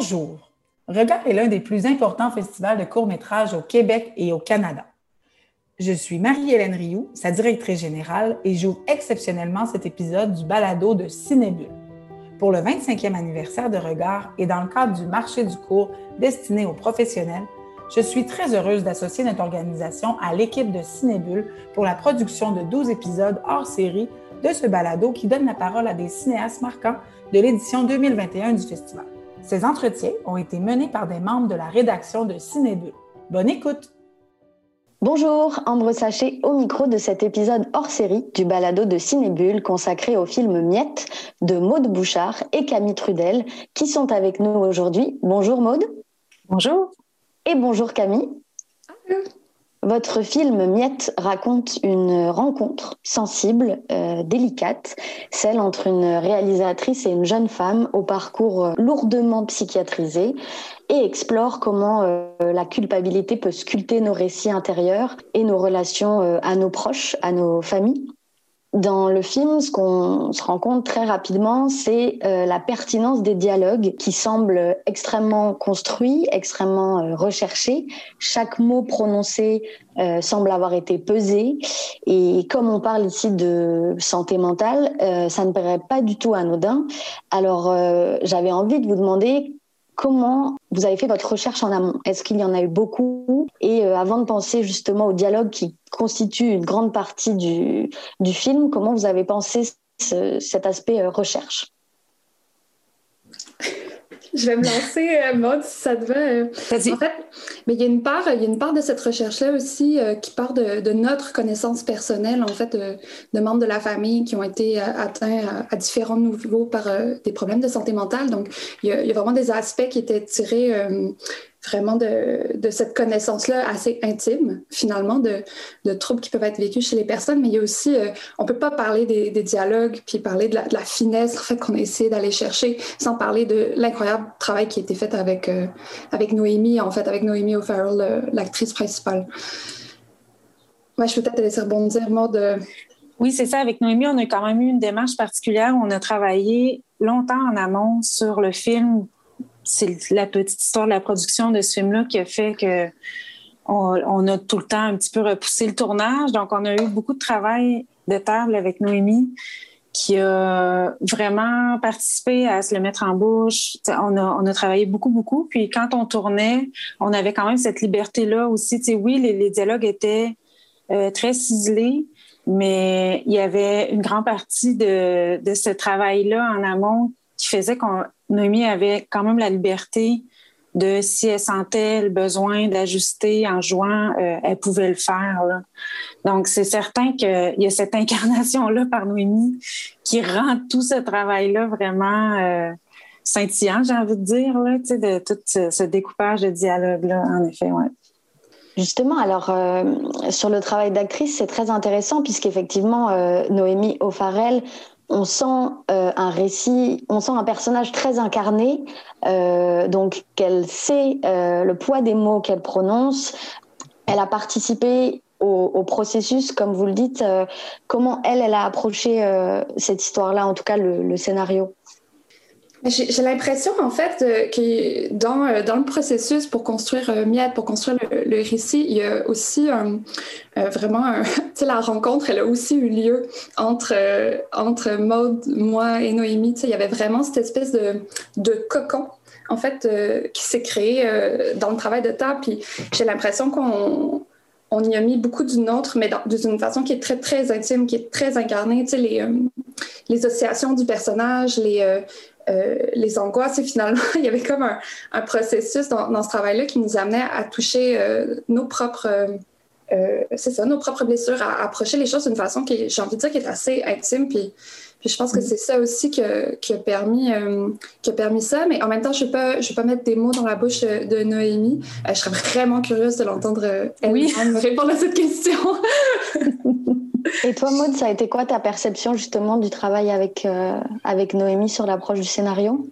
Bonjour. Regard est l'un des plus importants festivals de courts-métrages au Québec et au Canada. Je suis Marie-Hélène Rioux, sa directrice générale, et j'ouvre exceptionnellement cet épisode du balado de Cinébule. Pour le 25e anniversaire de Regard et dans le cadre du marché du cours destiné aux professionnels, je suis très heureuse d'associer notre organisation à l'équipe de Cinébule pour la production de 12 épisodes hors série de ce balado qui donne la parole à des cinéastes marquants de l'édition 2021 du festival. Ces entretiens ont été menés par des membres de la rédaction de Cinébule. Bonne écoute! Bonjour, Ambre Sachet au micro de cet épisode hors série du balado de Cinébule consacré au film Miette de Maude Bouchard et Camille Trudel qui sont avec nous aujourd'hui. Bonjour Maude. Bonjour. Et bonjour Camille. Votre film Miette raconte une rencontre sensible, euh, délicate, celle entre une réalisatrice et une jeune femme au parcours lourdement psychiatrisé et explore comment euh, la culpabilité peut sculpter nos récits intérieurs et nos relations euh, à nos proches, à nos familles. Dans le film, ce qu'on se rend compte très rapidement, c'est euh, la pertinence des dialogues qui semblent extrêmement construits, extrêmement euh, recherchés. Chaque mot prononcé euh, semble avoir été pesé. Et comme on parle ici de santé mentale, ça ne paraît pas du tout anodin. Alors, j'avais envie de vous demander comment vous avez fait votre recherche en amont. Est-ce qu'il y en a eu beaucoup? Et euh, avant de penser justement au dialogue qui constitue une grande partie du, du film, comment vous avez pensé cet aspect euh, recherche? Je vais me lancer, euh, Maud, si ça te va. Euh. En fait, mais il y a une part, il y a une part de cette recherche-là aussi euh, qui part de, notre connaissance personnelle, en fait, de, membres de la famille qui ont été atteints à, différents niveaux par des problèmes de santé mentale. Donc, il y, a, il y, a, vraiment des aspects qui étaient tirés vraiment de, de cette connaissance-là assez intime, finalement, de, de, troubles qui peuvent être vécus chez les personnes. Mais il y a aussi, euh, on peut pas parler des, dialogues, puis parler de la, de finesse, en fait, qu'on a essayé d'aller chercher, sans parler de l'incroyable travail qui a été fait avec, euh, avec Noémie, en fait, avec Noémie O'Farrell, l'actrice principale. Ouais, je peux peut-être te laisser rebondir, Maud. Oui, c'est ça. Avec Noémie, on a quand même eu une démarche particulière. On a travaillé longtemps en amont sur le film c'est la petite histoire de la production de ce film-là qui a fait que on, a tout le temps un petit peu repoussé le tournage. Donc, on a eu beaucoup de travail de table avec Noémie qui a vraiment participé à se le mettre en bouche. On a, on a travaillé beaucoup, beaucoup. Puis quand on tournait, on avait quand même cette liberté-là aussi. oui, les, dialogues étaient euh, très ciselés, mais il y avait une grande partie de, de ce travail-là en amont qui faisait qu'on Noémie avait quand même la liberté de si elle sentait le besoin d'ajuster en jouant, euh, elle pouvait le faire. Donc, c'est certain qu'il y a cette incarnation-là par Noémie qui rend tout ce travail-là vraiment euh, scintillant, j'ai envie de dire, là, de tout ce, découpage de dialogue-là, en effet, ouais. Justement, alors euh, sur le travail d'actrice, c'est très intéressant puisqu'effectivement, Noémie O'Farrell on sent euh, un récit, on sent un personnage très incarné, euh, donc qu'elle sait euh, le poids des mots qu'elle prononce. Elle a participé au, processus, comme vous le dites. comment elle, elle a approché cette histoire-là, en tout cas le scénario j'ai l'impression, en fait, euh, que dans, euh, dans le processus pour construire euh, Miette, pour construire le, récit, il y a aussi vraiment, la rencontre, elle a aussi eu lieu entre, entre moi et Noémie. Il y avait vraiment cette espèce de, de cocon, en fait, qui s'est créé dans le travail de table. Puis j'ai l'impression qu'on on y a mis beaucoup d'une autre, mais d'une façon qui est très, très intime, qui est très incarnée. Tu sais, les, les associations du personnage, les, euh, les angoisses. Et finalement, il y avait comme un, processus dans, ce travail-là qui nous amenait à toucher euh, nos propres, euh, c'est ça, nos propres blessures, à, approcher les choses d'une façon qui, j'ai envie de dire, qui est assez intime. Puis, puis je pense que mm-hmm. c'est ça aussi qui, a permis, qui a permis ça. Mais en même temps, je ne vais, vais, pas mettre des mots dans la bouche de, Noémie. je serais vraiment curieuse de l'entendre oui. répondre à cette question. Et toi, Maud, ça a été quoi ta perception justement du travail avec, euh, avec Noémie sur l'approche du scénario?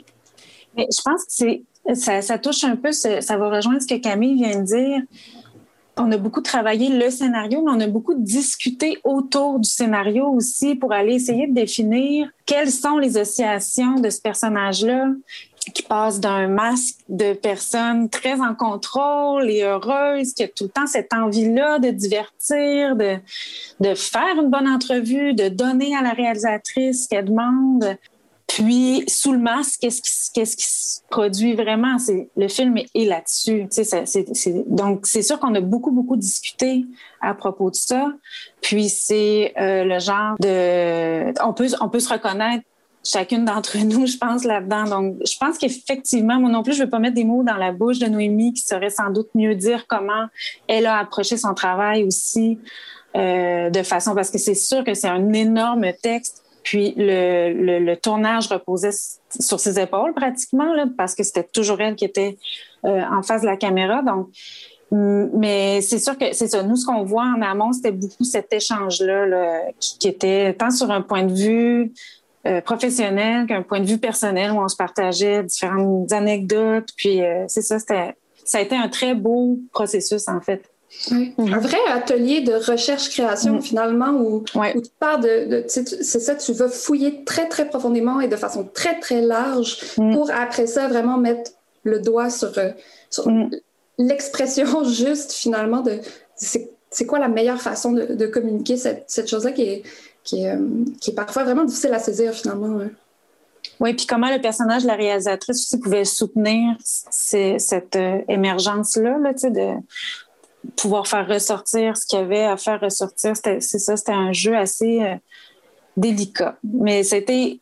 Mais je pense que c'est ça, ça, touche un peu, ça va rejoindre ce que Camille vient de dire. On a beaucoup travaillé le scénario, mais on a beaucoup discuté autour du scénario aussi pour aller essayer de définir quelles sont les associations de ce personnage-là, qui passe d'un masque de personne très en contrôle et heureuse, qui a tout le temps cette envie-là de divertir, de, de faire une bonne entrevue, de donner à la réalisatrice ce qu'elle demande. Puis, sous le masque, qu'est-ce qui, qu'est-ce qui se produit vraiment? C'est, le film est, là-dessus. donc, c'est sûr qu'on a beaucoup, beaucoup discuté à propos de ça. Puis, c'est euh, le genre de... On peut, on peut se reconnaître chacune d'entre nous, je pense, là-dedans. Donc, je pense qu'effectivement, moi non plus, je ne veux pas mettre des mots dans la bouche de Noémie qui saurait sans doute mieux dire comment elle a approché son travail aussi euh, de façon, parce que c'est sûr que c'est un énorme texte. Puis le, tournage reposait sur ses épaules pratiquement, parce que c'était toujours elle qui était euh, en face de la caméra. Donc, mais c'est sûr que c'est ça. Nous, ce qu'on voit en amont, c'était beaucoup cet échange-là là, qui, qui, était tant sur un point de vue euh, professionnel qu'un point de vue personnel où on se partageait différentes anecdotes. Puis euh, c'est ça, c'était, ça a été un très beau processus en fait. Oui. Mhm. Un vrai atelier de recherche-création, mhm. finalement, où, où, tu pars de. c'est ça, tu veux fouiller très, très profondément et de façon très, très large mhm. pour après ça vraiment mettre le doigt sur, euh, sur l'expression juste, finalement, de c'est quoi la meilleure façon de, de communiquer cette, cette chose-là qui est, euh, qui est, parfois vraiment difficile à saisir finalement. Oui, puis comment le personnage de la réalisatrice aussi pouvait soutenir cette euh, émergence-là, là, de pouvoir faire ressortir ce qu'il y avait à faire ressortir. C'est ça, c'était un jeu assez euh, délicat. Mais c'était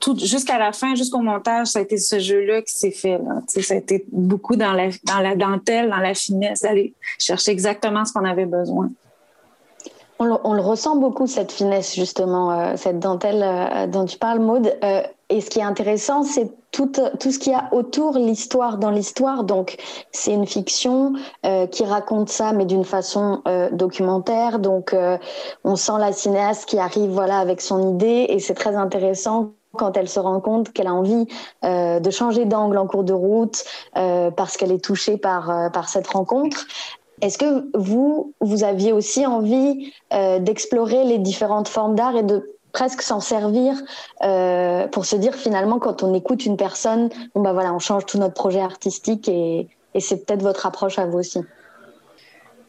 tout jusqu'à la fin, jusqu'au montage, ça a été ce jeu-là qui s'est fait. Là. Ça a été beaucoup dans la, dans la dentelle, dans la finesse, d'aller chercher exactement ce qu'on avait besoin. On le, ressent beaucoup, cette finesse, justement, euh, cette dentelle euh, dont tu parles, Maude. Et ce qui est intéressant, c'est tout, tout ce qu'il y a autour, l'histoire dans l'histoire. Donc, c'est une fiction qui raconte ça, mais d'une façon documentaire. Donc, on sent la cinéaste qui arrive voilà, avec son idée, et c'est très intéressant quand elle se rend compte qu'elle a envie euh, de changer d'angle en cours de route euh, parce qu'elle est touchée par, par cette rencontre. Est-ce que vous, vous aviez aussi envie euh, d'explorer les différentes formes d'art et de presque s'en servir euh, pour se dire finalement quand on écoute une personne, bon bah voilà, on change tout notre projet artistique et, et c'est peut-être votre approche à vous aussi.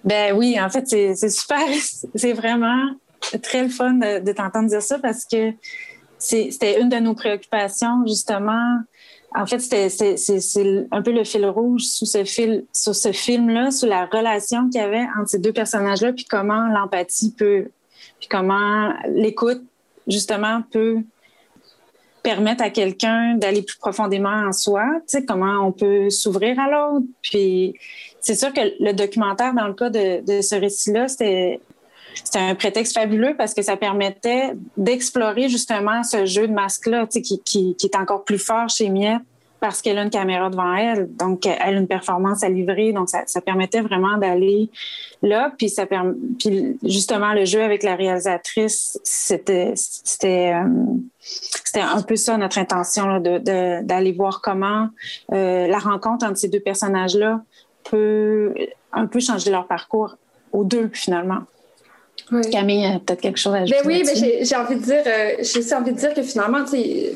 Ben oui, en fait c'est super, c'est vraiment très le fun de, t'entendre dire ça parce que c'était une de nos préoccupations justement en fait, c'est un peu le fil rouge sous ce, fil, sur ce film-là, sur la relation qu'il y avait entre ces deux personnages-là, puis comment l'empathie peut, puis comment l'écoute, justement, peut permettre à quelqu'un d'aller plus profondément en soi, comment on peut s'ouvrir à l'autre. Puis c'est sûr que le documentaire, dans le cas de, ce récit-là, c'était un prétexte fabuleux parce que ça permettait d'explorer justement ce jeu de masque-là, qui, qui, qui, est encore plus fort chez Miette parce qu'elle a une caméra devant elle, donc elle a une performance à livrer, donc ça, permettait vraiment d'aller là, puis ça puis justement le jeu avec la réalisatrice, c'était c'était euh, un peu ça notre intention là, de d'aller voir comment euh, la rencontre entre ces deux personnages là peut un peu changer leur parcours aux deux finalement. Camille a peut-être quelque chose à ajouter. Ben oui, mais j'ai envie de dire, euh, j'ai aussi envie de dire que finalement,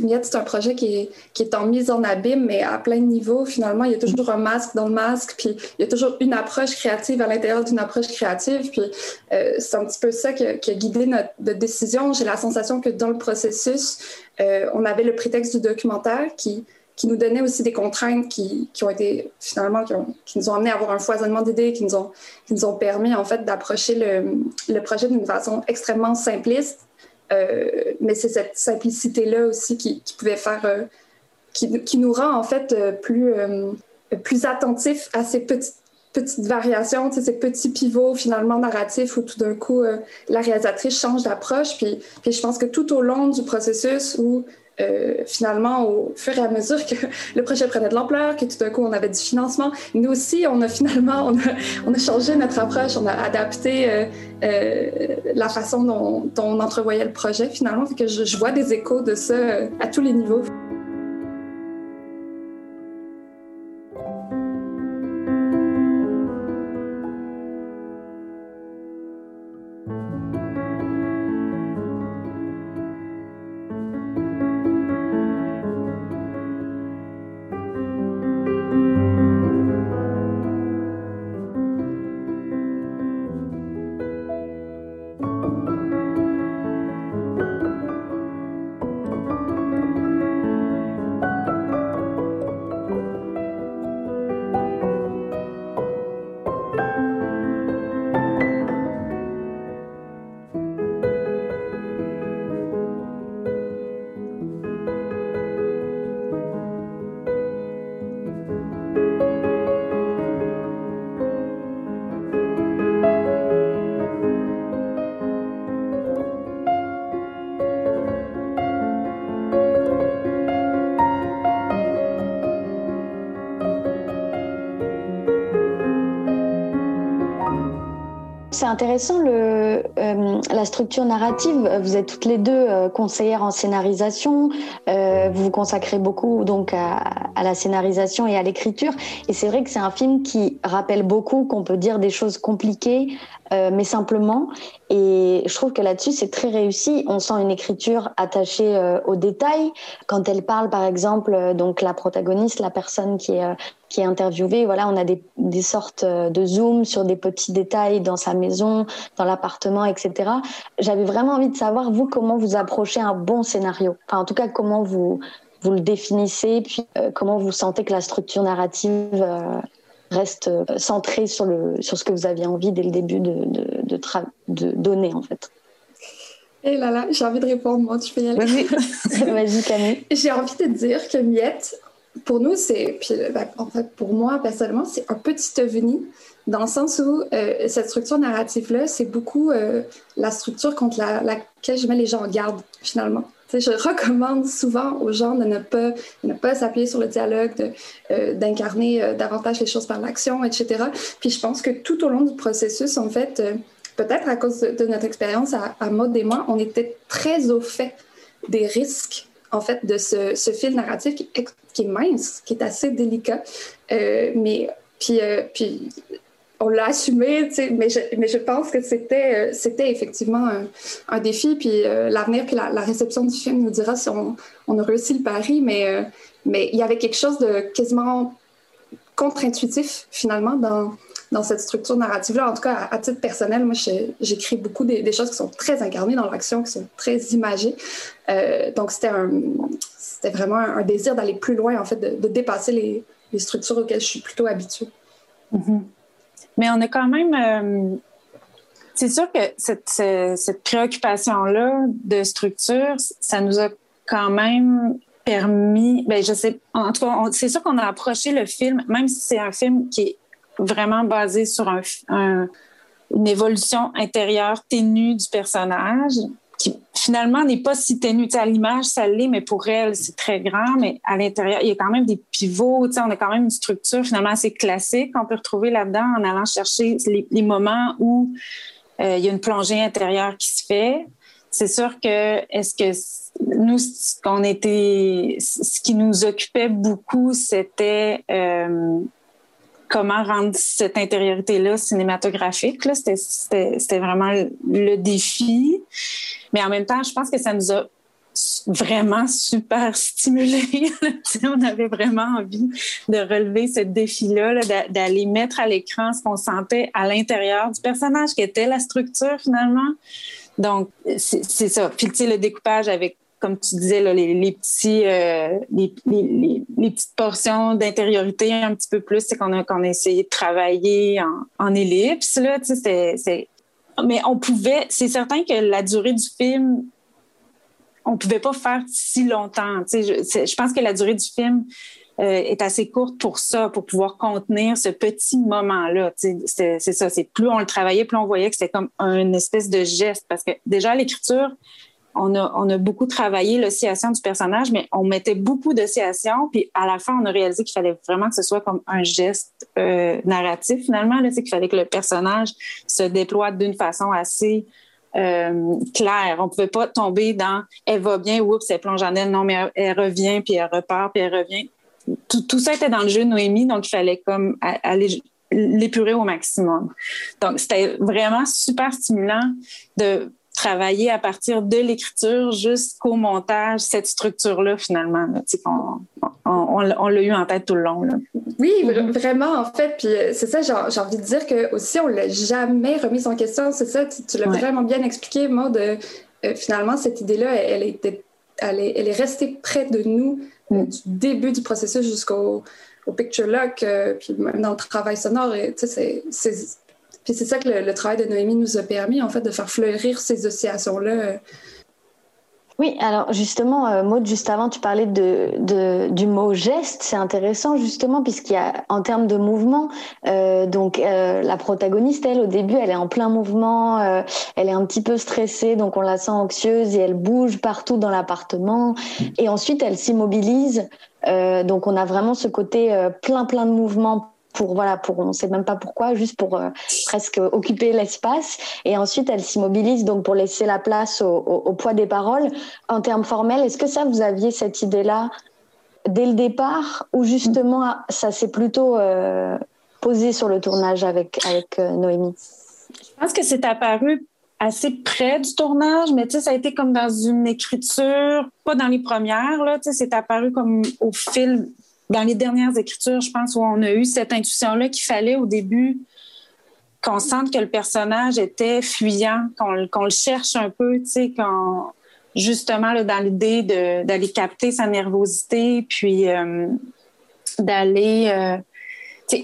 Miette, c'est un projet qui est, qui est en mise en abîme, mais à plein de niveaux. Finalement, il y a toujours un masque dans le masque, puis il y a toujours une approche créative à l'intérieur d'une approche créative. Puis euh, c'est un petit peu ça qui a, qui a guidé notre, notre décision. J'ai la sensation que dans le processus, euh, on avait le prétexte du documentaire qui qui nous donnait aussi des contraintes qui, qui ont été finalement, qui, qui, nous ont amené à avoir un foisonnement d'idées, qui nous ont, qui nous ont permis en fait d'approcher le, le, projet d'une façon extrêmement simpliste. Euh, mais c'est cette simplicité-là aussi qui, qui, pouvait faire, euh, qui, qui, nous rend en fait euh, plus, plus attentifs à ces petites petites variations, ces petits pivots finalement narratifs où tout d'un coup la réalisatrice change d'approche. Puis, puis je pense que tout au long du processus où euh, finalement, au fur et à mesure que le projet prenait de l'ampleur, que tout d'un coup on avait du financement, nous aussi, on a finalement on a, on a changé notre approche, on a adapté euh, euh, la façon dont, dont, on entrevoyait le projet finalement. Fait que je, je vois des échos de ça euh, à tous les niveaux. Intéressant le, euh, la structure narrative. Vous êtes toutes les deux euh, conseillères en scénarisation. Euh, vous vous consacrez beaucoup donc à, à la scénarisation et à l'écriture. Et c'est vrai que c'est un film qui rappelle beaucoup qu'on peut dire des choses compliquées, mais simplement. Et je trouve que là-dessus, c'est très réussi. On sent une écriture attachée aux détails. Quand elle parle, par exemple, donc la protagoniste, la personne qui est, qui est interviewée, voilà, on a des, des sortes de zoom sur des petits détails dans sa maison, dans l'appartement, etc. J'avais vraiment envie de savoir, vous, comment vous approchez un bon scénario. Enfin, en tout cas, comment vous, vous le définissez, puis comment vous sentez que la structure narrative reste euh, centré sur, le, sur ce que vous aviez envie dès le début de, de, de, de donner, en fait. Et eh là là, j'ai envie de répondre, moi, tu peux y aller. Vas-y, Camille. J'ai envie de dire que Miette, pour nous, c'est, puis ben, en fait, pour moi, personnellement, c'est un petit ovni, dans le sens où euh, cette structure narrative-là, c'est beaucoup euh, la structure contre la, laquelle je mets les gens en garde, finalement je recommande souvent aux gens de ne pas, ne pas s'appuyer sur le dialogue, euh, d'incarner euh, davantage les choses par l'action, etc. Puis je pense que tout au long du processus, en fait, euh, peut-être à cause de, notre expérience à, à et moi, on était très au fait des risques, en fait, de ce, ce fil narratif qui, est mince, qui est assez délicat. mais puis, puis on l'a assumé, mais je, mais je pense que c'était, euh, effectivement un, défi. Puis euh, l'avenir, puis la, réception du film nous dira si on, on a réussi le pari. Mais, euh, mais il y avait quelque chose de quasiment contre-intuitif, finalement, dans, dans cette structure narrative-là. En tout cas, à, titre personnel, moi, j'écris beaucoup des, choses qui sont très incarnées dans l'action, qui sont très imagées. donc, c'était, vraiment un, désir d'aller plus loin, en fait, de, dépasser les, structures auxquelles je suis plutôt habituée. Mm-hmm. Mais on a quand même. Euh, c'est sûr que cette, cette préoccupation-là de structure, ça nous a quand même permis. Ben, je sais. En tout cas, c'est sûr qu'on a approché le film, même si c'est un film qui est vraiment basé sur un, une évolution intérieure ténue du personnage qui finalement n'est pas si ténue. à l'image, ça l'est, mais pour elle, c'est très grand. Mais à l'intérieur, il y a quand même des pivots. On a quand même une structure finalement assez classique qu'on peut retrouver là-dedans en allant chercher les, moments où euh, il y a une plongée intérieure qui se fait. C'est sûr que est-ce que nous, ce qu'on était, ce qui nous occupait beaucoup, c'était euh, comment rendre cette intériorité-là cinématographique. C'était vraiment le défi. Mais en même temps, je pense que ça nous a vraiment super stimulé. on avait vraiment envie de relever ce défi-là, d'aller mettre à l'écran ce qu'on sentait à l'intérieur du personnage, qui était la structure finalement. Donc, c'est ça. Puis, tu sais, le découpage avec comme tu disais, là, les, petits, euh, les, petites portions d'intériorité un petit peu plus, c'est qu'on a, a essayé de travailler en, ellipse. Là, c'est, mais on pouvait, c'est certain que la durée du film, on pouvait pas faire si longtemps. Je, je pense que la durée du film euh, est assez courte pour ça, pour pouvoir contenir ce petit moment-là. C'est ça, c'est plus on le travaillait, plus on voyait que c'était comme une espèce de geste. Parce que déjà, l'écriture, on a, on a beaucoup travaillé l'oscillation du personnage, mais on mettait beaucoup d'oscillation. Puis à la fin, on a réalisé qu'il fallait vraiment que ce soit comme un geste euh, narratif finalement. C'est qu'il fallait que le personnage se déploie d'une façon assez euh, claire. On pouvait pas tomber dans elle va bien, oups, elle plonge en elle. Non, mais elle, revient, puis elle repart, puis elle revient. Tout, tout, ça était dans le jeu de Noémie, donc il fallait comme aller l'épurer au maximum. Donc, c'était vraiment super stimulant de travailler à partir de l'écriture jusqu'au montage, cette structure-là, finalement. on, l'a eu en tête tout le long. Oui, mm-hmm. vraiment, en fait. Puis euh, c'est ça, j'ai envie de dire que aussi, on l'a jamais remis en question. C'est ça, tu, l'as vraiment bien expliqué, Maud. Euh, finalement, cette idée-là, elle, était, elle, est, elle est restée près de nous euh, mm. du début du processus jusqu'au au picture lock, puis même dans le travail sonore. C'est puis c'est ça que le, travail de Noémie nous a permis, en fait, de faire fleurir ces oscillations-là. Oui, alors justement, euh, Maud, juste avant, tu parlais de, du mot geste. C'est intéressant justement puisqu'il y a en termes de mouvement, euh, donc euh, la protagoniste, elle, au début, elle est en plein mouvement, elle est un petit peu stressée, donc on la sent anxieuse et elle bouge partout dans l'appartement. Et ensuite, elle s'immobilise. donc on a vraiment ce côté plein plein de mouvements pour voilà pour on sait même pas pourquoi juste pour euh, presque occuper l'espace. Et ensuite elle s'immobilise donc pour laisser la place au, poids des paroles. En termes formels est-ce que ça vous aviez cette idée là dès le départ ou justement ça s'est plutôt euh, posé sur le tournage avec avec euh, Noémie? Je pense que c'est apparu assez près du tournage, mais tu sais, ça a été comme dans une écriture, pas dans les premières, là, tu sais, c'est apparu comme au fil dans les dernières écritures, je pense, où on a eu cette intuition-là qu'il fallait au début qu'on sente que le personnage était fuyant, qu'on le cherche un peu, tu sais, qu'on justement là, dans l'idée d'aller capter sa nervosité, puis euh, d'aller euh,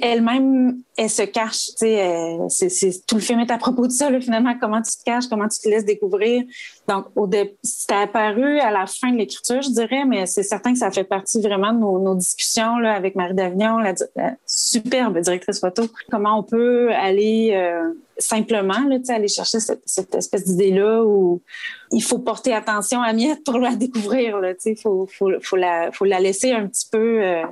elle-même, elle se cache. C'est, tout le film est à propos de ça, finalement, comment tu te caches, comment tu te laisses découvrir. Donc, c'était apparu à la fin de l'écriture, je dirais, mais c'est certain que ça fait partie vraiment de nos, discussions là, avec Marie Davignon, la, superbe directrice photo. Comment on peut aller euh, simplement là, aller chercher cette, espèce d'idée-là où il faut porter attention à Miette pour la découvrir. Il faut, faut, faut, la, faut la laisser un petit peu... Euh,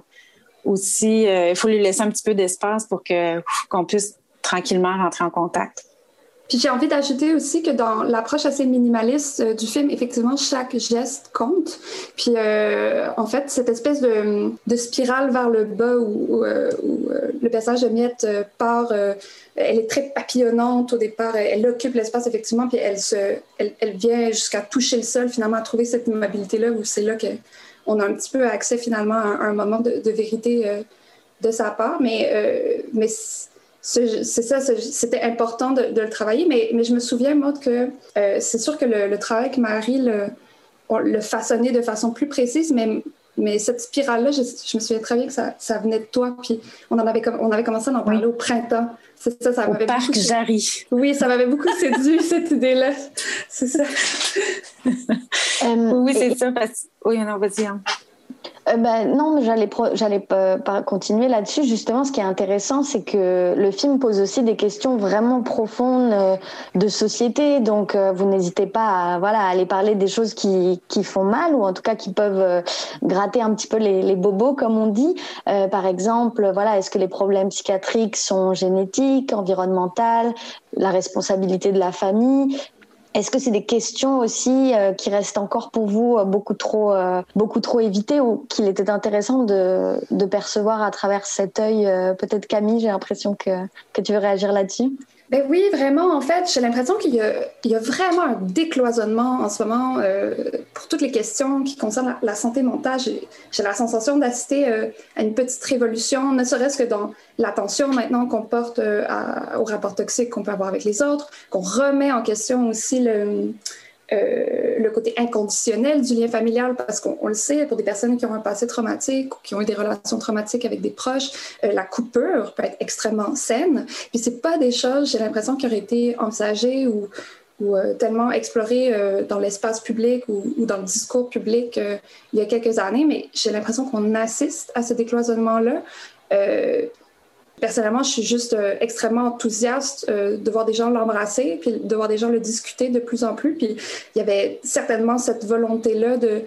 aussi, euh, il faut lui laisser un petit peu d'espace pour que qu'on puisse tranquillement rentrer en contact. Puis j'ai envie d'ajouter aussi que dans l'approche assez minimaliste euh, du film, effectivement, chaque geste compte. Puis euh, en fait, cette espèce de, spirale vers le bas où, le personnage de Miette part, elle est très papillonnante au départ, elle, occupe l'espace effectivement, puis elle, se, elle vient jusqu'à toucher le sol, finalement, à trouver cette immobilité-là où c'est là que on a un petit peu accès finalement à un moment de, vérité euh, de sa part. Mais, euh, mais c'est ça, c'était important de, le travailler. Mais, mais, je me souviens, moi, que euh, c'est sûr que le, travail avec Marie le, le façonnait de façon plus précise, mais mais cette spirale-là, je, me souviens très bien que ça, ça, venait de toi. Puis on, en avait, on avait commencé à en parler au printemps. C'est ça, ça m'avait beaucoup... Jarry. Oui, ça m'avait beaucoup séduit, cette idée-là. C'est ça. oui, c'est ça. Parce... Oui, non, vas-y. Hein. Euh, ben, non, j'allais j'allais continuer là-dessus. Justement, ce qui est intéressant, c'est que le film pose aussi des questions vraiment profondes euh, de société. Donc, euh, vous n'hésitez pas à voilà aller parler des choses qui, qui font mal ou en tout cas qui peuvent gratter un petit peu les, les bobos, comme on dit. par exemple, voilà, est-ce que les problèmes psychiatriques sont génétiques, environnementaux, la responsabilité de la famille? Est-ce que c'est des questions aussi euh, qui restent encore pour vous euh, beaucoup trop, euh, beaucoup trop évitées ou qu'il était intéressant de, de, percevoir à travers cet œil Peut-être Camille, j'ai l'impression que, que tu veux réagir là-dessus. Ben oui, vraiment, en fait, j'ai l'impression qu'il y, a vraiment un décloisonnement en ce moment euh, pour toutes les questions qui concernent la, santé mentale. J'ai la sensation d'assister euh, à une petite révolution, ne serait-ce que dans l'attention maintenant qu'on porte euh, au rapport toxique qu'on peut avoir avec les autres, qu'on remet en question aussi le, euh, le côté inconditionnel du lien familial, parce qu'on le sait, pour des personnes qui ont un passé traumatique ou qui ont eu des relations traumatiques avec des proches, euh, la coupure peut être extrêmement saine. Puis c'est pas des choses, j'ai l'impression, qui auraient été envisagées ou, euh, tellement explorées dans l'espace public ou, dans le discours public il y a quelques années, mais j'ai l'impression qu'on assiste à ce décloisonnement-là personnellement, je suis juste euh, extrêmement enthousiaste euh, de voir des gens l'embrasser, puis de voir des gens le discuter de plus en plus. Puis il y avait certainement cette volonté-là de,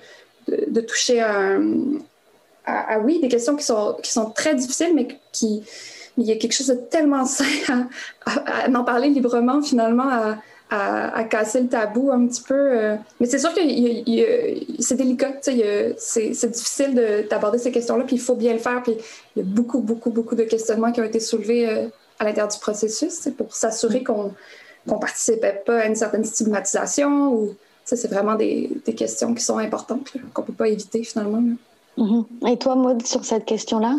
de, toucher à, oui, des questions qui sont, qui sont très difficiles, mais qui, il y a quelque chose de tellement sain à, en parler librement, finalement, à, casser le tabou un petit peu. Euh. Mais c'est sûr que c'est délicat, c'est difficile d'aborder ces questions-là, puis il faut bien le faire. Puis il y a beaucoup, beaucoup, beaucoup de questionnements qui ont été soulevés euh, à l'intérieur du processus pour s'assurer qu'on ne participait pas à une certaine stigmatisation. ou C'est vraiment des, des, questions qui sont importantes, qu'on ne peut pas éviter finalement. Mm-hmm. Et toi, Maud, sur cette question-là?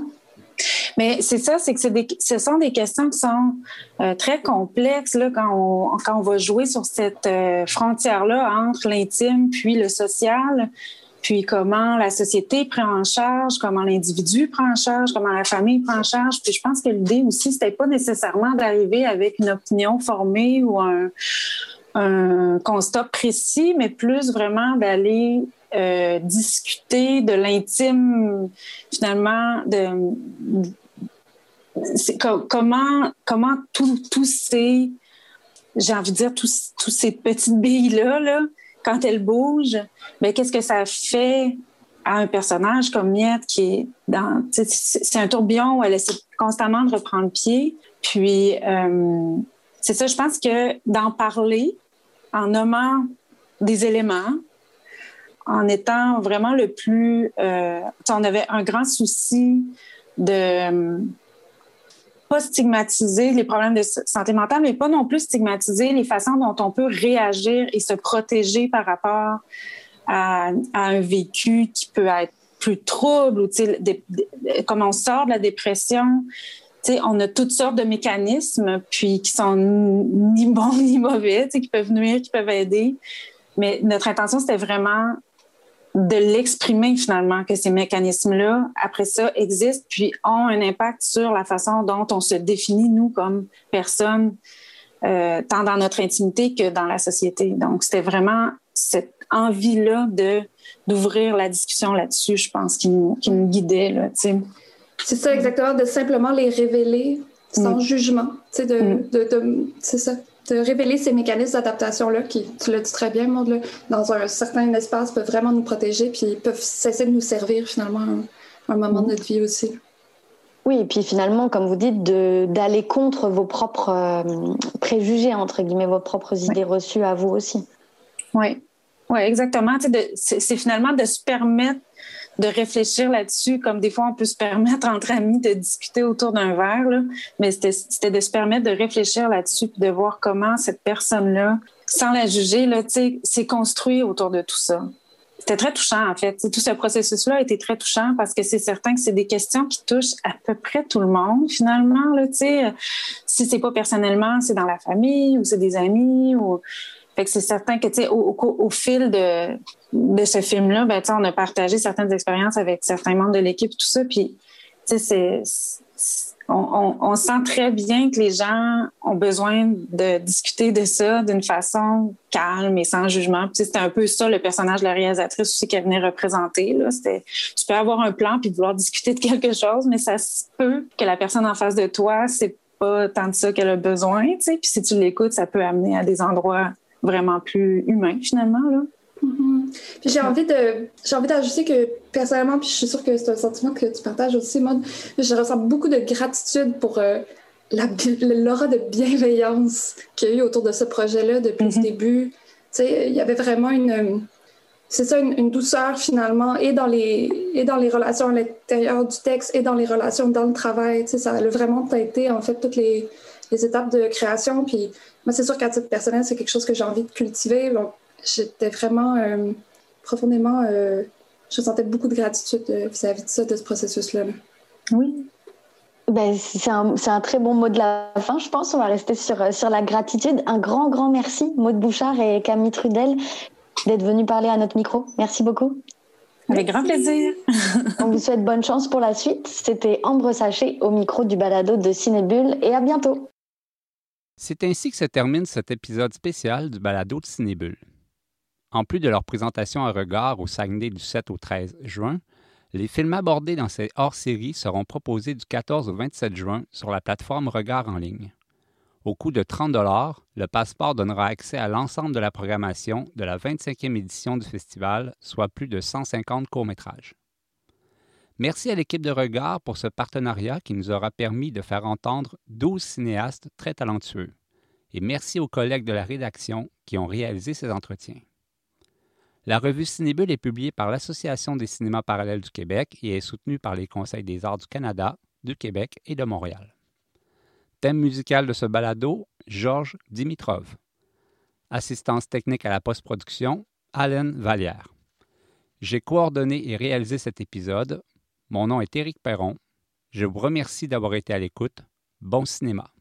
Mais c'est ça, c'est que ce sont des questions qui sont euh, très complexes là, quand, on, va jouer sur cette euh, frontière-là entre l'intime puis le social, puis comment la société prend en charge, comment l'individu prend en charge, comment la famille prend en charge. Puis je pense que l'idée aussi, c'était pas nécessairement d'arriver avec une opinion formée ou un, un constat précis, mais plus vraiment d'aller euh, discuter de l'intime, finalement, de, comment, comment tous ces, j'ai envie de dire, tous, ces petites billes-là, là, quand elles bougent, mais ben, qu'est-ce que ça fait à un personnage comme Miette qui est dans. C'est un tourbillon où elle essaie constamment de reprendre pied. Puis, euh, c'est ça, je pense que d'en parler en nommant des éléments, en étant vraiment le plus. Euh, on avait un grand souci de pas stigmatiser les problèmes de santé mentale, mais pas non plus stigmatiser les façons dont on peut réagir et se protéger par rapport à, un vécu qui peut être plus trouble ou comme on sort de la dépression. On a toutes sortes de mécanismes, puis qui sont ni bons ni mauvais, qui peuvent nuire, qui peuvent aider. Mais notre intention, c'était vraiment de l'exprimer finalement, que ces mécanismes-là, après ça, existent, puis ont un impact sur la façon dont on se définit, nous, comme personnes, euh, tant dans notre intimité que dans la société. Donc, c'était vraiment cette envie-là de d'ouvrir la discussion là-dessus, je pense, qui nous, qui nous guidait. Là, c'est ça, exactement, de simplement les révéler sans mm. jugement. De, mm. de, de c'est ça, de révéler ces mécanismes d'adaptation-là qui, tu l'as dit très bien, Maud, dans un certain espace, peuvent vraiment nous protéger, puis peuvent cesser de nous servir finalement à un, moment de notre vie aussi. Oui, et puis finalement, comme vous dites, d'aller contre vos propres euh, préjugés, entre guillemets, vos propres idées reçues à vous aussi. Oui, oui, exactement. C'est finalement de se permettre de réfléchir là-dessus, comme des fois on peut se permettre entre amis de discuter autour d'un verre, là. mais c'était de se permettre de réfléchir là-dessus, de voir comment cette personne-là, sans la juger, s'est construit autour de tout ça. C'était très touchant, en fait. tout ce processus-là a été très touchant parce que c'est certain que c'est des questions qui touchent à peu près tout le monde, finalement. Là, si c'est pas personnellement, c'est dans la famille ou c'est des amis ou c'est certain que, tu sais, au, fil de, ce film-là, ben, on a partagé certaines expériences avec certains membres de l'équipe, tout ça. Puis, tu sais, on, sent très bien que les gens ont besoin de discuter de ça d'une façon calme et sans jugement. Puis c'était un peu ça le personnage de la réalisatrice aussi qu'elle venait représenter. Là. Tu peux avoir un plan puis vouloir discuter de quelque chose, mais ça se peut que la personne en face de toi, c'est pas tant de ça qu'elle a besoin. Tu sais. Puis si tu l'écoutes, ça peut amener à des endroits vraiment plus humain finalement. Là. Mm-hmm. Puis j'ai envie de j'ai envie d'ajouter que personnellement, puis je suis sûre que c'est un sentiment que tu partages aussi, moi, je ressens beaucoup de gratitude pour euh, l'aura de bienveillance qu'il y a eu autour de ce projet-là depuis le mm-hmm. début. Tu sais, il y avait vraiment une c'est ça, une, douceur finalement, et dans, les, et dans les relations à l'intérieur du texte, et dans les relations dans le travail. Tu sais, ça a vraiment été en fait toutes les, les étapes de création. Puis moi, c'est sûr qu'à titre personnel, c'est quelque chose que j'ai envie de cultiver. Donc, j'étais vraiment euh, profondément. Euh, je sentais beaucoup de gratitude euh, vis-à-vis de ça, de ce processus-là. Oui. Ben, c'est un, un, très bon mot de la fin, je pense. On va rester sur, sur la gratitude. Un grand, grand merci, Maud Bouchard et Camille Trudel, d'être venus parler à notre micro. Merci beaucoup. Avec grand plaisir. On vous souhaite bonne chance pour la suite. C'était Ambre Sachet au micro du balado de Cinébule et à bientôt. C'est ainsi que se termine cet épisode spécial du balado de Cinébule. En plus de leur présentation à regard au Saguenay du 7 au 13 juin, les films abordés dans ces hors-séries seront proposés du 14 au 27 juin sur la plateforme Regard en ligne. Au coût de 30 le passeport donnera accès à l'ensemble de la programmation de la 25e édition du festival, soit plus de 150 courts-métrages. Merci à l'équipe de Regard pour ce partenariat qui nous aura permis de faire entendre 12 cinéastes très talentueux. Et merci aux collègues de la rédaction qui ont réalisé ces entretiens. La revue Cinébule est publiée par l'Association des cinémas parallèles du Québec et est soutenue par les Conseils des arts du Canada, du Québec et de Montréal. Thème musical de ce balado, Georges Dimitrov. Assistance technique à la post-production, Alain Vallière. J'ai coordonné et réalisé cet épisode. Mon nom est Éric Perron. Je vous remercie d'avoir été à l'écoute. Bon cinéma.